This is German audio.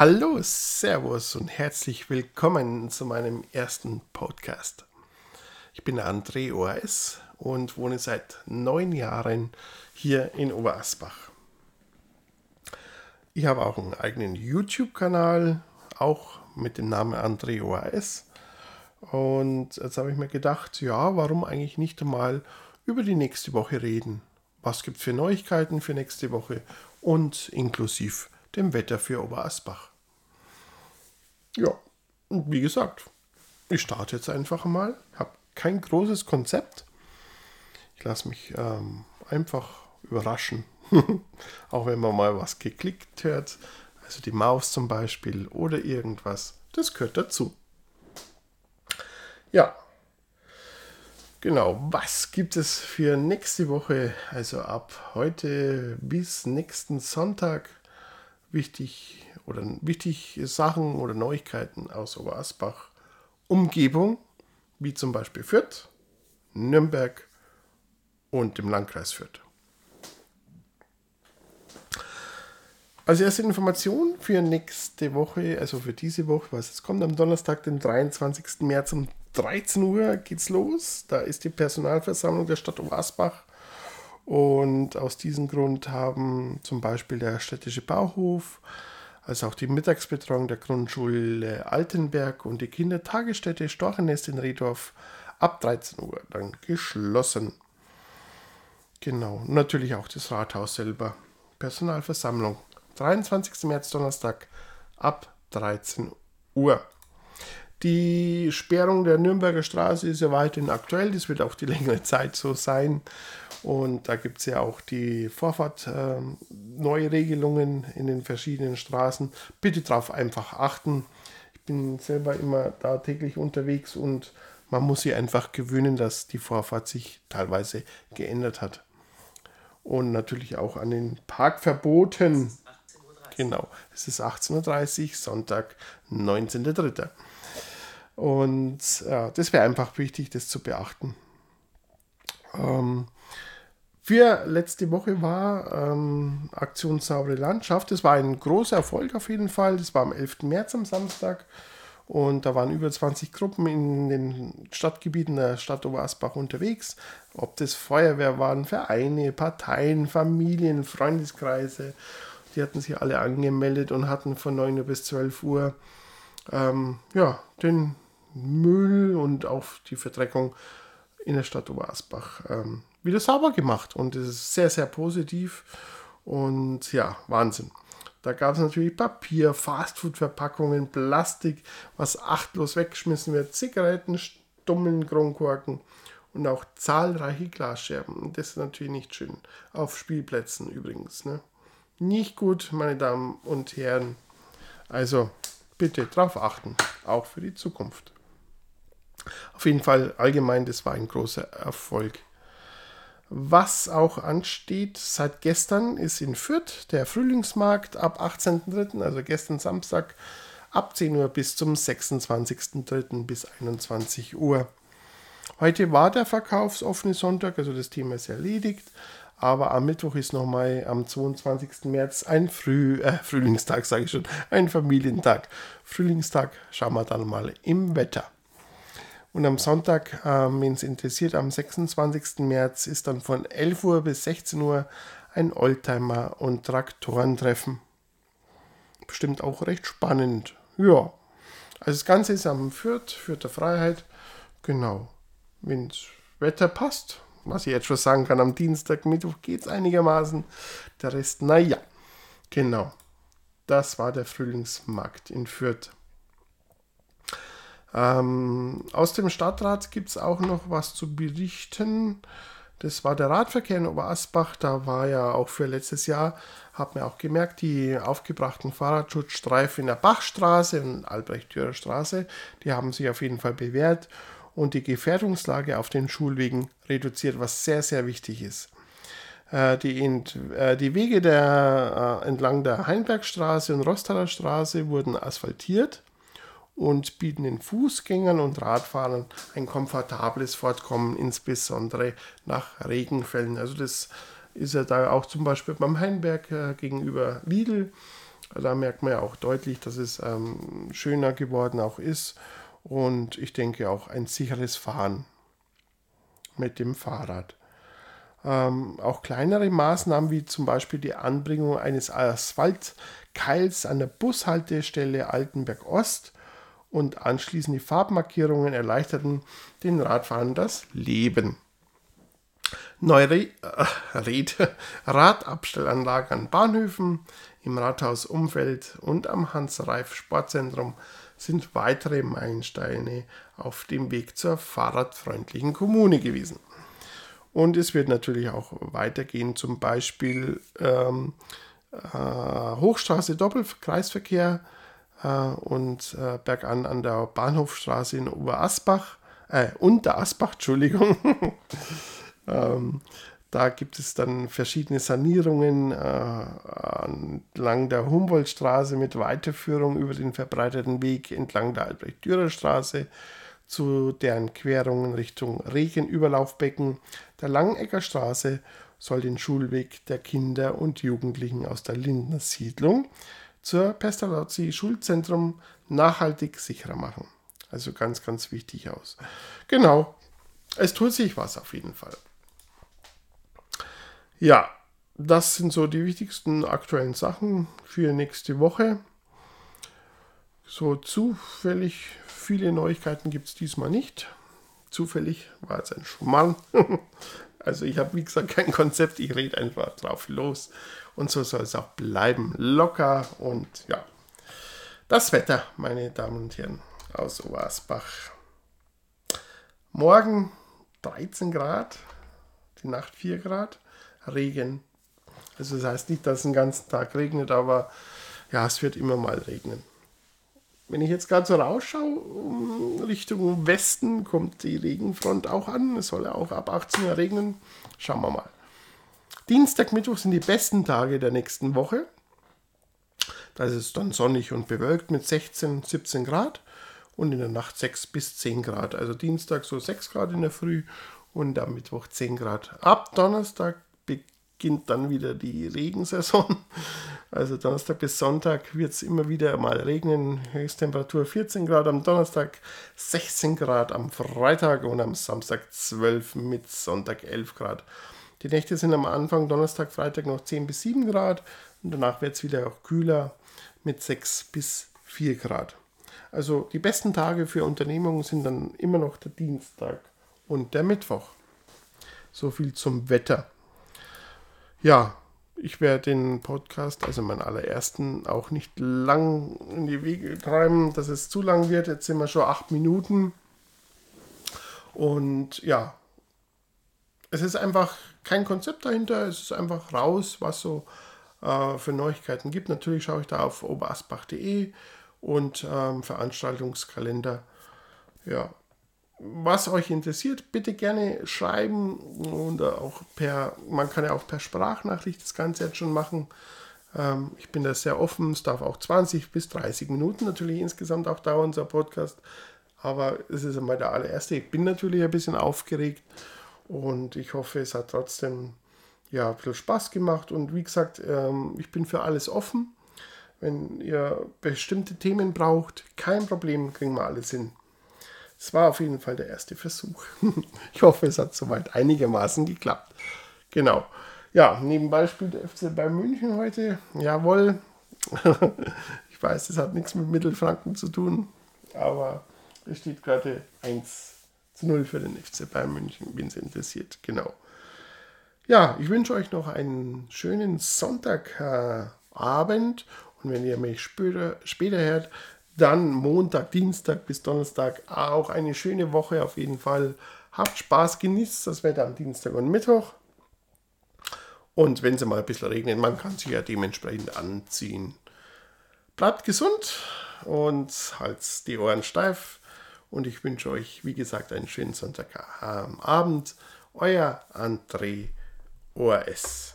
Hallo, Servus und herzlich willkommen zu meinem ersten Podcast. Ich bin André OAS und wohne seit neun Jahren hier in Oberasbach. Ich habe auch einen eigenen YouTube-Kanal, auch mit dem Namen André OAS. Und jetzt habe ich mir gedacht, ja, warum eigentlich nicht einmal über die nächste Woche reden? Was gibt es für Neuigkeiten für nächste Woche und inklusive dem Wetter für Oberasbach? Ja, und wie gesagt, ich starte jetzt einfach mal. Habe kein großes Konzept. Ich lasse mich ähm, einfach überraschen. Auch wenn man mal was geklickt hört, also die Maus zum Beispiel oder irgendwas, das gehört dazu. Ja, genau. Was gibt es für nächste Woche? Also ab heute bis nächsten Sonntag wichtig oder wichtige Sachen oder Neuigkeiten aus Oberasbach Umgebung, wie zum Beispiel Fürth, Nürnberg und dem Landkreis Fürth. Als erste Information für nächste Woche, also für diese Woche, was es kommt, am Donnerstag, den 23. März um 13 Uhr geht's los. Da ist die Personalversammlung der Stadt Obersbach. Und aus diesem Grund haben zum Beispiel der städtische Bauhof, als auch die Mittagsbetreuung der Grundschule Altenberg und die Kindertagesstätte Storchenest in Redorf ab 13 Uhr dann geschlossen. Genau, natürlich auch das Rathaus selber. Personalversammlung. 23. März Donnerstag ab 13 Uhr. Die Sperrung der Nürnberger Straße ist ja weiterhin aktuell. Das wird auch die längere Zeit so sein. Und da gibt es ja auch die Vorfahrt, äh, neue Regelungen in den verschiedenen Straßen. Bitte darauf einfach achten. Ich bin selber immer da täglich unterwegs und man muss sich einfach gewöhnen, dass die Vorfahrt sich teilweise geändert hat. Und natürlich auch an den Parkverboten. Genau, es ist 18.30 Uhr, Sonntag, 19.03. Und ja, das wäre einfach wichtig, das zu beachten. Ähm, für letzte Woche war ähm, Aktion Saubere Landschaft. Das war ein großer Erfolg auf jeden Fall. Das war am 11. März am Samstag. Und da waren über 20 Gruppen in den Stadtgebieten der Stadt Oberasbach unterwegs. Ob das Feuerwehr waren, Vereine, Parteien, Familien, Freundeskreise. Die hatten sich alle angemeldet und hatten von 9 Uhr bis 12 Uhr ähm, ja, den Müll und auch die Verdreckung in der Stadt Oberasbach ähm, wieder sauber gemacht. Und das ist sehr, sehr positiv. Und ja, Wahnsinn. Da gab es natürlich Papier, Fastfood-Verpackungen, Plastik, was achtlos weggeschmissen wird, Zigaretten, Stummeln, Kronkorken und auch zahlreiche Glasscherben. Und das ist natürlich nicht schön. Auf Spielplätzen übrigens. Ne? Nicht gut, meine Damen und Herren. Also bitte darauf achten, auch für die Zukunft. Auf jeden Fall allgemein, das war ein großer Erfolg. Was auch ansteht seit gestern ist in Fürth der Frühlingsmarkt ab 18.03., also gestern Samstag, ab 10 Uhr bis zum 26.03. bis 21 Uhr. Heute war der verkaufsoffene Sonntag, also das Thema ist erledigt. Aber am Mittwoch ist nochmal am 22. März ein Früh, äh, Frühlingstag, sage ich schon, ein Familientag. Frühlingstag schauen wir dann mal im Wetter. Und am Sonntag, ähm, wenn es interessiert, am 26. März ist dann von 11 Uhr bis 16 Uhr ein Oldtimer- und Traktorentreffen. Bestimmt auch recht spannend. Ja. Also das Ganze ist am Fürth, Fürther Freiheit. Genau. Wenn das Wetter passt, was ich jetzt schon sagen kann, am Dienstag, Mittwoch geht es einigermaßen. Der Rest, naja. Genau. Das war der Frühlingsmarkt in Fürth. Ähm, aus dem Stadtrat gibt es auch noch was zu berichten. Das war der Radverkehr in Oberasbach. Da war ja auch für letztes Jahr, hat man auch gemerkt, die aufgebrachten Fahrradschutzstreifen in der Bachstraße und Albrecht-Dürer Straße, die haben sich auf jeden Fall bewährt und die Gefährdungslage auf den Schulwegen reduziert, was sehr, sehr wichtig ist. Äh, die, äh, die Wege der, äh, entlang der Heinbergstraße und Rostaler Straße wurden asphaltiert und bieten den Fußgängern und Radfahrern ein komfortables Fortkommen, insbesondere nach Regenfällen. Also das ist ja da auch zum Beispiel beim Heinberg gegenüber Lidl Da merkt man ja auch deutlich, dass es ähm, schöner geworden auch ist und ich denke auch ein sicheres Fahren mit dem Fahrrad. Ähm, auch kleinere Maßnahmen wie zum Beispiel die Anbringung eines Asphaltkeils an der Bushaltestelle Altenberg Ost und anschließend die Farbmarkierungen erleichterten den Radfahrern das Leben. Neue Re äh, Radabstellanlagen an Bahnhöfen, im Rathausumfeld und am Hans-Reif Sportzentrum sind weitere Meilensteine auf dem Weg zur fahrradfreundlichen Kommune gewesen. Und es wird natürlich auch weitergehen, zum Beispiel ähm, äh, Hochstraße Doppelkreisverkehr äh, und äh, bergan an der Bahnhofstraße in Oberasbach, äh, unter Asbach, Entschuldigung. ähm, da gibt es dann verschiedene Sanierungen äh, entlang der Humboldtstraße mit Weiterführung über den verbreiteten Weg entlang der Albrecht-Dürer-Straße zu deren Querungen Richtung Regenüberlaufbecken der Langecker Straße soll den Schulweg der Kinder und Jugendlichen aus der Lindner Siedlung zur Pestalozzi Schulzentrum nachhaltig sicherer machen. Also ganz, ganz wichtig aus. Genau, es tut sich was auf jeden Fall. Ja, das sind so die wichtigsten aktuellen Sachen für nächste Woche. So zufällig viele Neuigkeiten gibt es diesmal nicht. Zufällig war es ein Schmarrn. also ich habe wie gesagt kein Konzept, ich rede einfach drauf los. Und so soll es auch bleiben. Locker und ja. Das Wetter, meine Damen und Herren, aus Obersbach. Morgen 13 Grad, die Nacht 4 Grad. Regen. Also das heißt nicht, dass es den ganzen Tag regnet, aber ja, es wird immer mal regnen. Wenn ich jetzt gerade so rausschaue, Richtung Westen kommt die Regenfront auch an. Es soll ja auch ab 18 Uhr regnen. Schauen wir mal. Dienstag, Mittwoch sind die besten Tage der nächsten Woche. Da ist es dann sonnig und bewölkt mit 16, 17 Grad und in der Nacht 6 bis 10 Grad. Also Dienstag so 6 Grad in der Früh und am Mittwoch 10 Grad. Ab Donnerstag beginnt dann wieder die Regensaison. Also Donnerstag bis Sonntag wird es immer wieder mal regnen. Höchsttemperatur 14 Grad am Donnerstag, 16 Grad am Freitag und am Samstag 12 mit Sonntag 11 Grad. Die Nächte sind am Anfang Donnerstag, Freitag noch 10 bis 7 Grad und danach wird es wieder auch kühler mit 6 bis 4 Grad. Also die besten Tage für Unternehmungen sind dann immer noch der Dienstag und der Mittwoch. So viel zum Wetter. Ja, ich werde den Podcast, also meinen allerersten, auch nicht lang in die Wege treiben, dass es zu lang wird. Jetzt sind wir schon acht Minuten. Und ja, es ist einfach kein Konzept dahinter. Es ist einfach raus, was so äh, für Neuigkeiten gibt. Natürlich schaue ich da auf oberasbach.de und ähm, Veranstaltungskalender. Ja, was euch interessiert, bitte gerne schreiben und auch per, man kann ja auch per Sprachnachricht das Ganze jetzt schon machen. Ähm, ich bin da sehr offen, es darf auch 20 bis 30 Minuten natürlich insgesamt auch dauern, unser Podcast. Aber es ist einmal der allererste. Ich bin natürlich ein bisschen aufgeregt und ich hoffe, es hat trotzdem ja, ein Spaß gemacht. Und wie gesagt, ähm, ich bin für alles offen. Wenn ihr bestimmte Themen braucht, kein Problem, kriegen wir alles hin. Es war auf jeden Fall der erste Versuch. ich hoffe, es hat soweit einigermaßen geklappt. Genau. Ja, nebenbei spielt der FC bei München heute. Jawohl. ich weiß, es hat nichts mit Mittelfranken zu tun, aber es steht gerade 1 zu 0 für den FC Bayern München, wenn es interessiert. Genau. Ja, ich wünsche euch noch einen schönen Sonntagabend und wenn ihr mich später, später hört, dann Montag, Dienstag bis Donnerstag auch eine schöne Woche auf jeden Fall. Habt Spaß, genießt das Wetter am Dienstag und Mittwoch. Und wenn es mal ein bisschen regnet, man kann sich ja dementsprechend anziehen. Bleibt gesund und halt die Ohren steif. Und ich wünsche euch, wie gesagt, einen schönen Sonntagabend. Euer André ORS.